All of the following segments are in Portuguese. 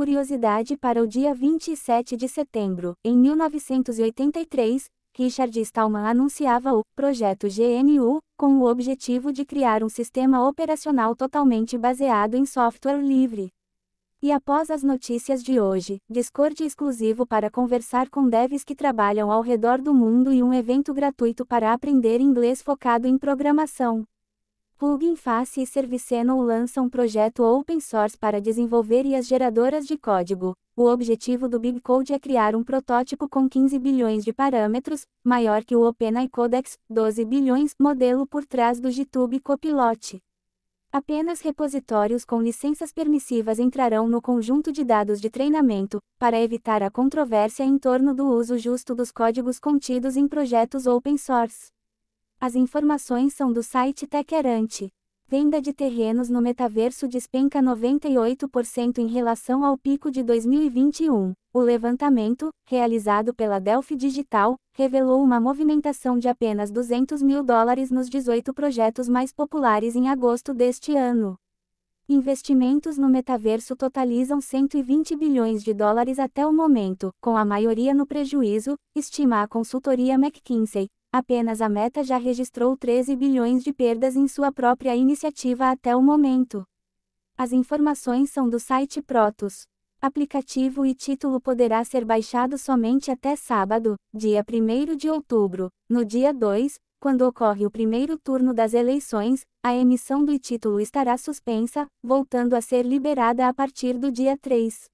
curiosidade para o dia 27 de setembro. Em 1983, Richard Stallman anunciava o Projeto GNU, com o objetivo de criar um sistema operacional totalmente baseado em software livre. E após as notícias de hoje, Discord exclusivo para conversar com devs que trabalham ao redor do mundo e um evento gratuito para aprender inglês focado em programação. Plugin Face e Serviceno lançam um projeto open source para desenvolver e as geradoras de código. O objetivo do BigCode é criar um protótipo com 15 bilhões de parâmetros, maior que o OpenAI Codex, 12 bilhões, modelo por trás do GitHub Copilot. Apenas repositórios com licenças permissivas entrarão no conjunto de dados de treinamento, para evitar a controvérsia em torno do uso justo dos códigos contidos em projetos open source. As informações são do site Techerante. Venda de terrenos no metaverso despenca 98% em relação ao pico de 2021. O levantamento, realizado pela Delphi Digital, revelou uma movimentação de apenas 200 mil dólares nos 18 projetos mais populares em agosto deste ano. Investimentos no metaverso totalizam 120 bilhões de dólares até o momento, com a maioria no prejuízo, estima a consultoria McKinsey, Apenas a Meta já registrou 13 bilhões de perdas em sua própria iniciativa até o momento. As informações são do site Protos. Aplicativo e título poderá ser baixado somente até sábado, dia 1 de outubro. No dia 2, quando ocorre o primeiro turno das eleições, a emissão do título estará suspensa, voltando a ser liberada a partir do dia 3.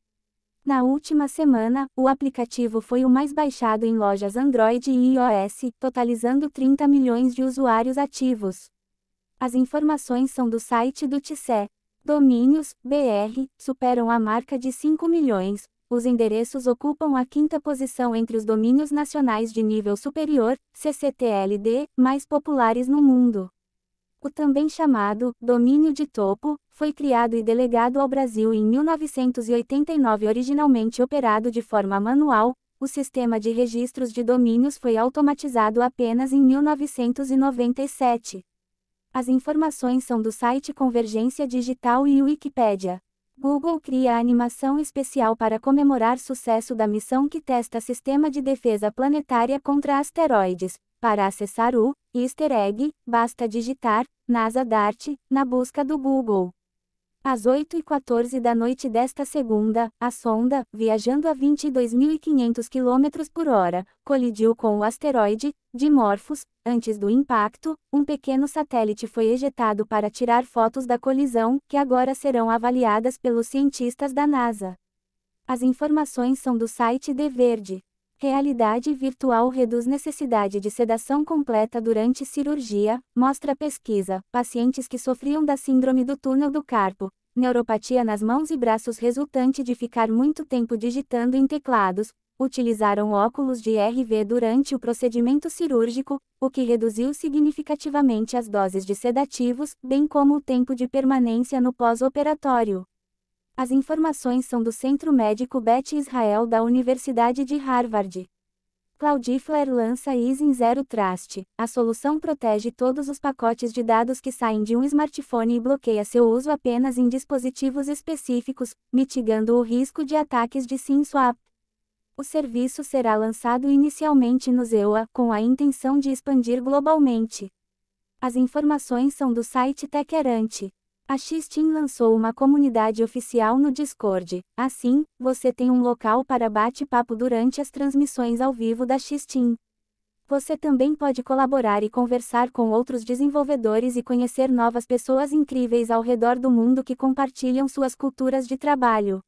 Na última semana, o aplicativo foi o mais baixado em lojas Android e iOS, totalizando 30 milhões de usuários ativos. As informações são do site do TICE. Domínios, BR, superam a marca de 5 milhões. Os endereços ocupam a quinta posição entre os domínios nacionais de nível superior, CCTLD, mais populares no mundo. O também chamado domínio de topo foi criado e delegado ao Brasil em 1989, originalmente operado de forma manual. O sistema de registros de domínios foi automatizado apenas em 1997. As informações são do site Convergência Digital e Wikipédia. Google cria animação especial para comemorar sucesso da missão que testa sistema de defesa planetária contra asteroides. Para acessar o Easter egg, basta digitar NASA DART na busca do Google. Às 8h14 da noite desta segunda, a sonda, viajando a 22.500 km por hora, colidiu com o asteroide, Dimorphos. Antes do impacto, um pequeno satélite foi ejetado para tirar fotos da colisão, que agora serão avaliadas pelos cientistas da NASA. As informações são do site The Verde. Realidade virtual reduz necessidade de sedação completa durante cirurgia, mostra pesquisa. Pacientes que sofriam da síndrome do túnel do carpo, neuropatia nas mãos e braços resultante de ficar muito tempo digitando em teclados, utilizaram óculos de RV durante o procedimento cirúrgico, o que reduziu significativamente as doses de sedativos, bem como o tempo de permanência no pós-operatório. As informações são do Centro Médico Beth Israel da Universidade de Harvard. Cloudflare lança Easing Zero Trust. A solução protege todos os pacotes de dados que saem de um smartphone e bloqueia seu uso apenas em dispositivos específicos, mitigando o risco de ataques de SIM swap. O serviço será lançado inicialmente no ZEUA, com a intenção de expandir globalmente. As informações são do site Techerante. A Xteam lançou uma comunidade oficial no Discord. Assim, você tem um local para bate-papo durante as transmissões ao vivo da Xteam. Você também pode colaborar e conversar com outros desenvolvedores e conhecer novas pessoas incríveis ao redor do mundo que compartilham suas culturas de trabalho.